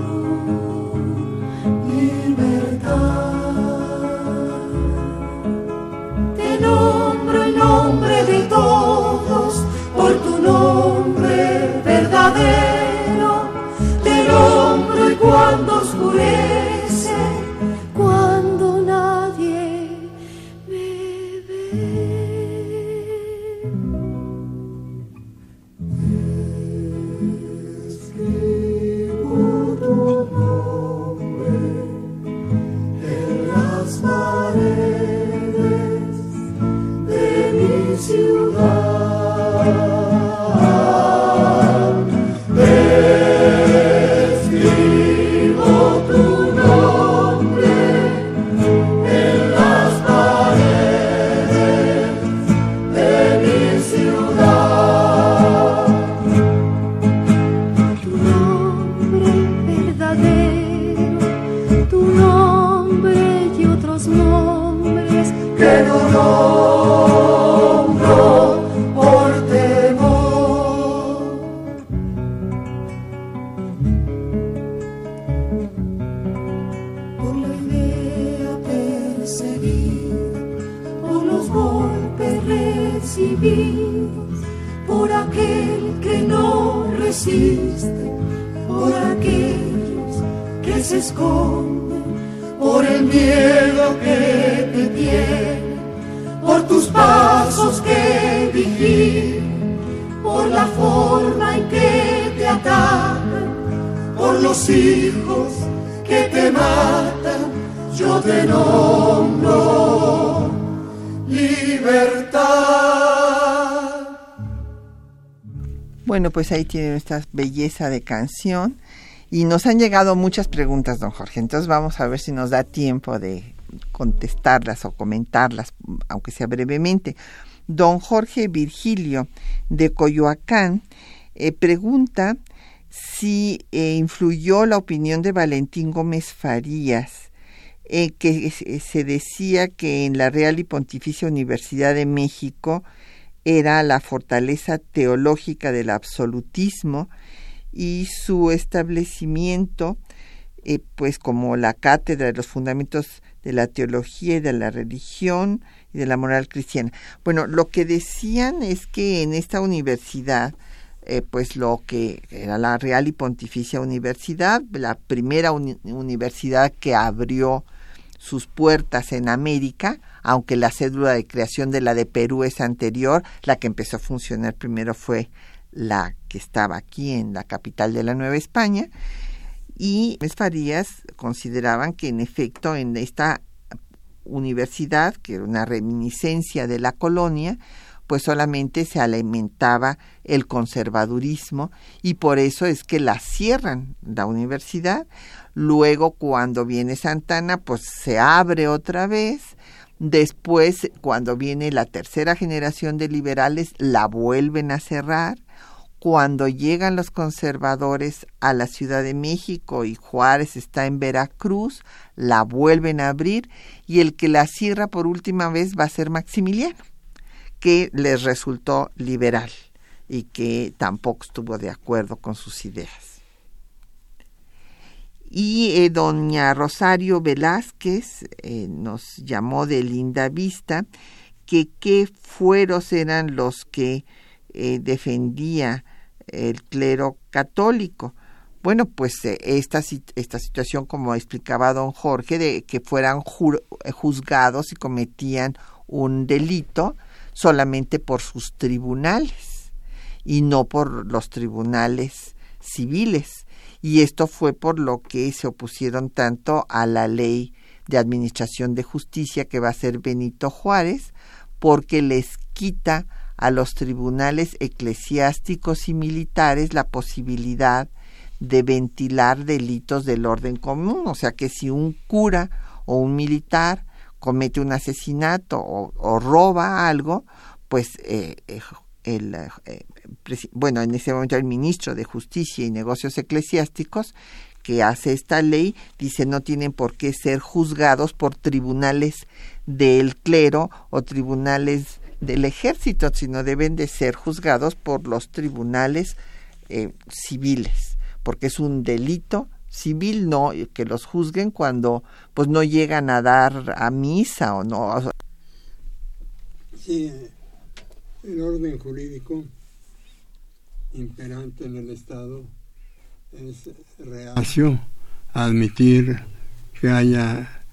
pues ahí tienen esta belleza de canción y nos han llegado muchas preguntas, don Jorge. Entonces vamos a ver si nos da tiempo de contestarlas o comentarlas, aunque sea brevemente. Don Jorge Virgilio de Coyoacán eh, pregunta si eh, influyó la opinión de Valentín Gómez Farías, eh, que se- decía que en la Real y Pontificia Universidad de México era la fortaleza teológica del absolutismo y su establecimiento, eh, pues como la cátedra de los fundamentos de la teología y de la religión y de la moral cristiana. Bueno, lo que decían es que en esta universidad, eh, pues lo que era la Real y Pontificia Universidad, la primera uni- universidad que abrió sus puertas en América, aunque la cédula de creación de la de Perú es anterior, la que empezó a funcionar primero fue la que estaba aquí en la capital de la Nueva España, y Gómez Farías consideraban que en efecto en esta universidad, que era una reminiscencia de la colonia, pues solamente se alimentaba el conservadurismo y por eso es que la cierran la universidad. Luego cuando viene Santana pues se abre otra vez. Después cuando viene la tercera generación de liberales la vuelven a cerrar cuando llegan los conservadores a la Ciudad de México y Juárez está en Veracruz, la vuelven a abrir y el que la cierra por última vez va a ser Maximiliano, que les resultó liberal y que tampoco estuvo de acuerdo con sus ideas. Y eh, doña Rosario Velázquez eh, nos llamó de linda vista que qué fueros eran los que eh, defendía el clero católico. Bueno, pues esta, esta situación, como explicaba don Jorge, de que fueran juzgados y cometían un delito solamente por sus tribunales y no por los tribunales civiles. Y esto fue por lo que se opusieron tanto a la ley de administración de justicia que va a ser Benito Juárez, porque les quita a los tribunales eclesiásticos y militares la posibilidad de ventilar delitos del orden común, o sea que si un cura o un militar comete un asesinato o, roba algo, pues eh, eh, el, eh, bueno, en ese momento el ministro de Justicia y Negocios Eclesiásticos que hace esta ley dice no tienen por qué ser juzgados por tribunales del clero o tribunales del ejército, sino deben de ser juzgados por los tribunales eh, civiles, porque es un delito civil no que los juzguen cuando pues no llegan a dar a misa o no. Sí, el orden jurídico imperante en el Estado es reacio a admitir que haya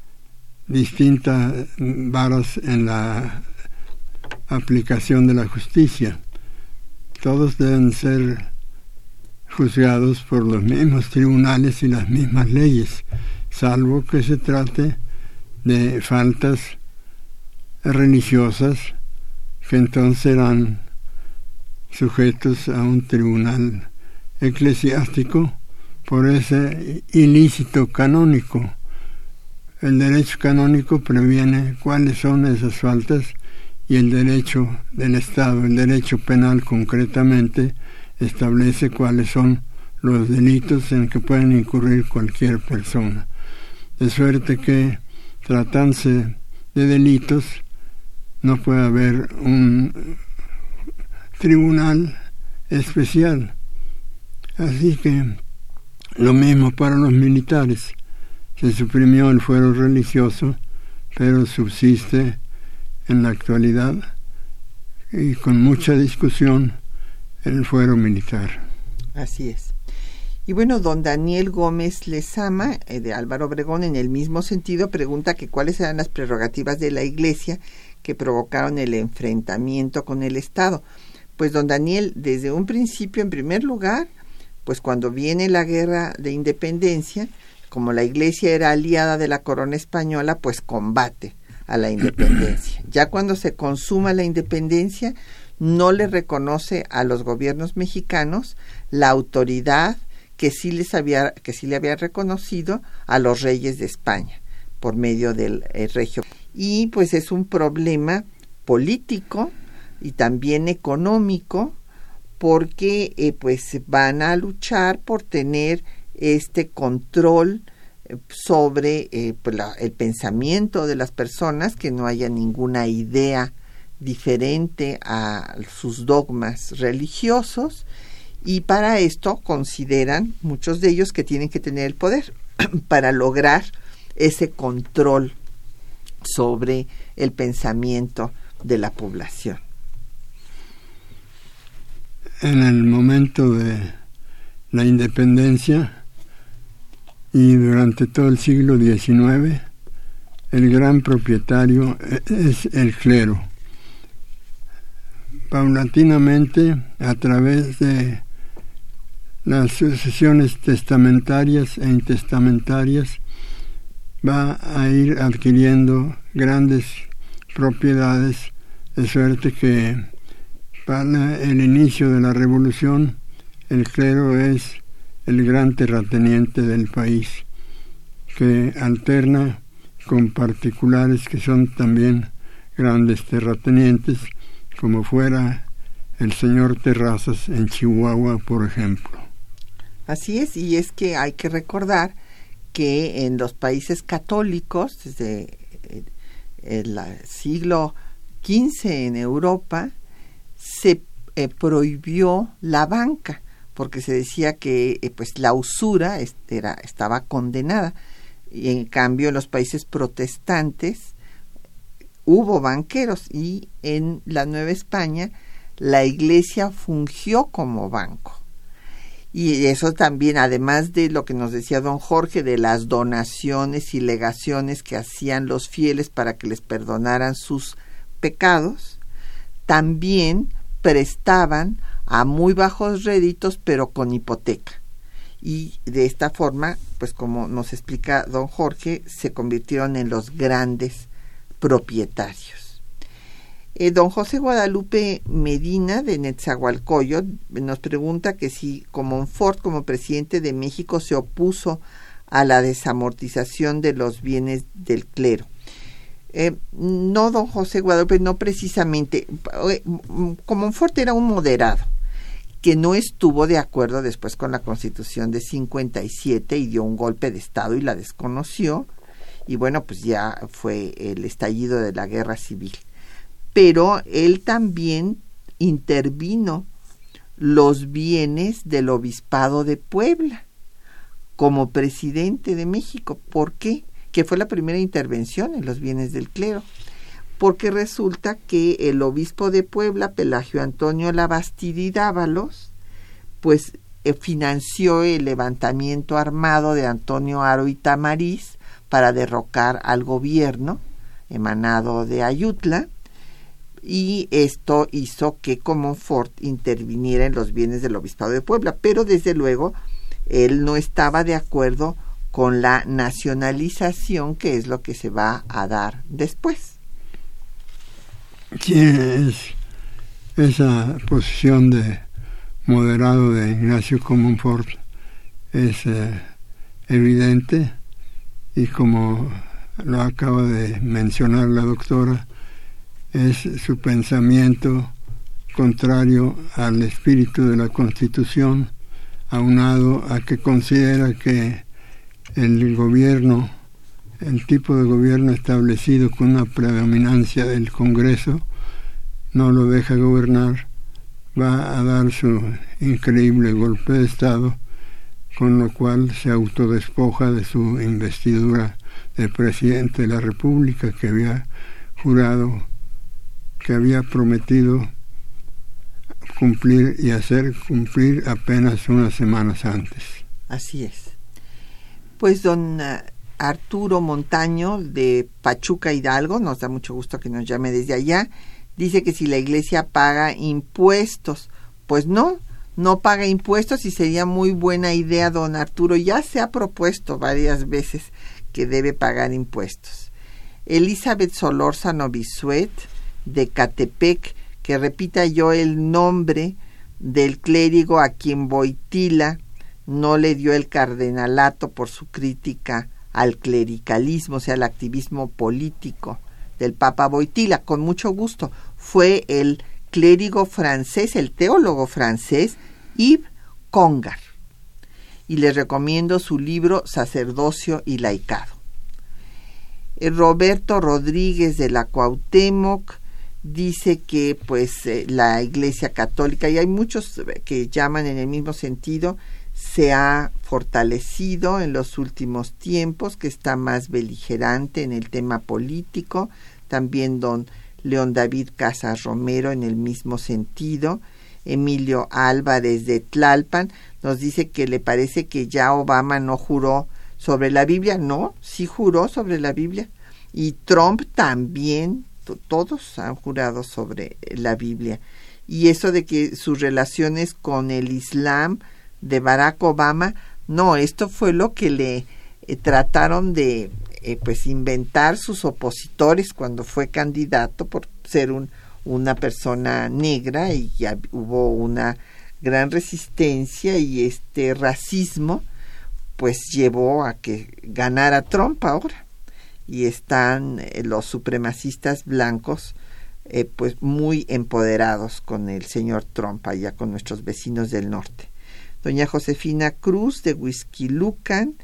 distintas varas en la aplicación de la justicia. Todos deben ser juzgados por los mismos tribunales y las mismas leyes, salvo que se trate de faltas religiosas que entonces serán sujetos a un tribunal eclesiástico por ese ilícito canónico. El derecho canónico previene cuáles son esas faltas y el derecho del Estado, el derecho penal concretamente, establece cuáles son los delitos en que pueden incurrir cualquier persona. De suerte que, tratándose de delitos, no puede haber un tribunal especial. Así que lo mismo para los militares. Se suprimió el fuero religioso, pero subsiste en la actualidad y con mucha discusión el fuero militar. Así es. Y bueno, don Daniel Gómez Lezama, eh, de Álvaro Obregón, en el mismo sentido, pregunta que cuáles eran las prerrogativas de la Iglesia que provocaron el enfrentamiento con el Estado. Pues don Daniel, desde un principio, en primer lugar, pues cuando viene la guerra de independencia, como la Iglesia era aliada de la corona española, pues combate a la independencia. Ya cuando se consuma la independencia, no le reconoce a los gobiernos mexicanos la autoridad que sí les había que sí le había reconocido a los reyes de España por medio del eh, regio. Y pues es un problema político y también económico porque eh, pues van a luchar por tener este control sobre eh, pues, el pensamiento de las personas, que no haya ninguna idea diferente a sus dogmas religiosos y para esto consideran muchos de ellos que tienen que tener el poder para lograr ese control sobre el pensamiento de la población. En el momento de la independencia, y durante todo el siglo XIX el gran propietario es el clero. Paulatinamente, a través de las sucesiones testamentarias e intestamentarias, va a ir adquiriendo grandes propiedades, de suerte que Para el inicio de la revolución, el clero es el gran terrateniente del país, que alterna con particulares que son también grandes terratenientes, como fuera el señor Terrazas en Chihuahua, por ejemplo. Así es, y es que hay que recordar que en los países católicos, desde el siglo XV en Europa, se eh, prohibió la banca, porque se decía que eh, pues la usura era, estaba condenada. Y en cambio en los países protestantes hubo banqueros y en la Nueva España la iglesia fungió como banco. Y eso también, además de lo que nos decía don Jorge, de las donaciones y legaciones que hacían los fieles para que les perdonaran sus pecados, también prestaban a muy bajos réditos, pero con hipoteca. Y de esta forma, pues como nos explica don Jorge, se convirtieron en los grandes propietarios. Eh, don José Guadalupe Medina de Netzahualcoyo nos pregunta que si Comonfort como presidente de México se opuso a la desamortización de los bienes del clero. Eh, no, don José Guadalupe, no precisamente. Eh, Comonfort era un moderado que no estuvo de acuerdo después con la constitución de 57 y dio un golpe de Estado y la desconoció. Y bueno, pues ya fue el estallido de la guerra civil pero él también intervino los bienes del obispado de Puebla como presidente de México. ¿Por qué? Que fue la primera intervención en los bienes del clero. Porque resulta que el obispo de Puebla, Pelagio Antonio Labastidi Dávalos, pues eh, financió el levantamiento armado de Antonio Aro y Tamariz para derrocar al gobierno emanado de Ayutla y esto hizo que Comonfort interviniera en los bienes del Obispado de Puebla, pero desde luego él no estaba de acuerdo con la nacionalización que es lo que se va a dar después. ¿Quién es esa posición de moderado de Ignacio Comonfort? Es eh, evidente y como lo acaba de mencionar la doctora, es su pensamiento contrario al espíritu de la Constitución, aunado a que considera que el gobierno, el tipo de gobierno establecido con una predominancia del Congreso, no lo deja gobernar, va a dar su increíble golpe de Estado, con lo cual se autodespoja de su investidura de presidente de la República que había jurado que había prometido cumplir y hacer cumplir apenas unas semanas antes. Así es. Pues don eh, Arturo Montaño de Pachuca Hidalgo, nos da mucho gusto que nos llame desde allá, dice que si la iglesia paga impuestos, pues no, no paga impuestos y sería muy buena idea, don Arturo, ya se ha propuesto varias veces que debe pagar impuestos. Elizabeth Solórzano Bisuet, de Catepec que repita yo el nombre del clérigo a quien Boitila no le dio el cardenalato por su crítica al clericalismo, o sea, al activismo político del Papa Boitila, con mucho gusto. Fue el clérigo francés, el teólogo francés, Yves Congar. Y les recomiendo su libro Sacerdocio y Laicado. Eh, Roberto Rodríguez de la Cuauhtémoc dice que pues eh, la Iglesia Católica y hay muchos que llaman en el mismo sentido se ha fortalecido en los últimos tiempos, que está más beligerante en el tema político, también don León David Casas Romero en el mismo sentido, Emilio Álvarez de Tlalpan nos dice que le parece que ya Obama no juró sobre la Biblia, no, sí juró sobre la Biblia, y Trump también todos han jurado sobre la Biblia. Y eso de que sus relaciones con el Islam de Barack Obama, no, esto fue lo que le eh, trataron de eh, pues inventar sus opositores cuando fue candidato por ser un, una persona negra y ya hubo una gran resistencia y este racismo pues llevó a que ganara Trump ahora y están eh, los supremacistas blancos eh, pues muy empoderados con el señor Trump allá con nuestros vecinos del norte. Doña Josefina Cruz de Whisky Lucan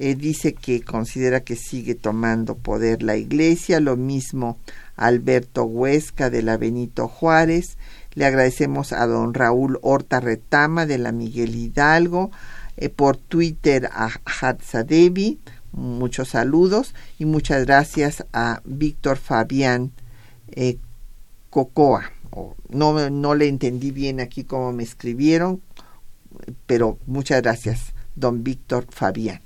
eh, dice que considera que sigue tomando poder la iglesia, lo mismo Alberto Huesca de la Benito Juárez, le agradecemos a don Raúl Horta Retama de la Miguel Hidalgo, eh, por Twitter a Hatzadevi, muchos saludos y muchas gracias a Víctor Fabián eh, Cocoa. No, no le entendí bien aquí cómo me escribieron, pero muchas gracias, don Víctor Fabián.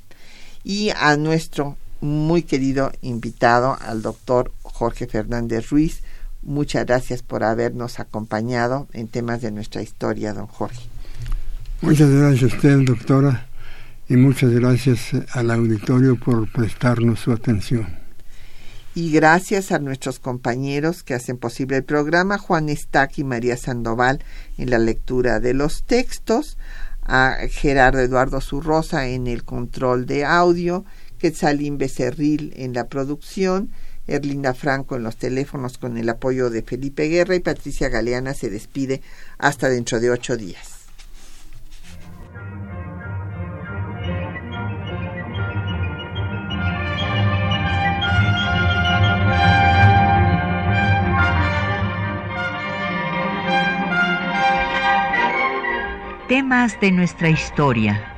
Y a nuestro muy querido invitado, al doctor Jorge Fernández Ruiz. Muchas gracias por habernos acompañado en temas de nuestra historia, don Jorge. Muchas gracias a usted, doctora, y muchas gracias al auditorio por prestarnos su atención. Y gracias a nuestros compañeros que hacen posible el programa, Juan Estac y María Sandoval en la lectura de los textos, a Gerardo Eduardo Zurrosa en el control de audio, Quetzalín Becerril en la producción, Erlinda Franco en los teléfonos con el apoyo de Felipe Guerra y Patricia Galeana se despide hasta dentro de ocho días. Temas de nuestra historia.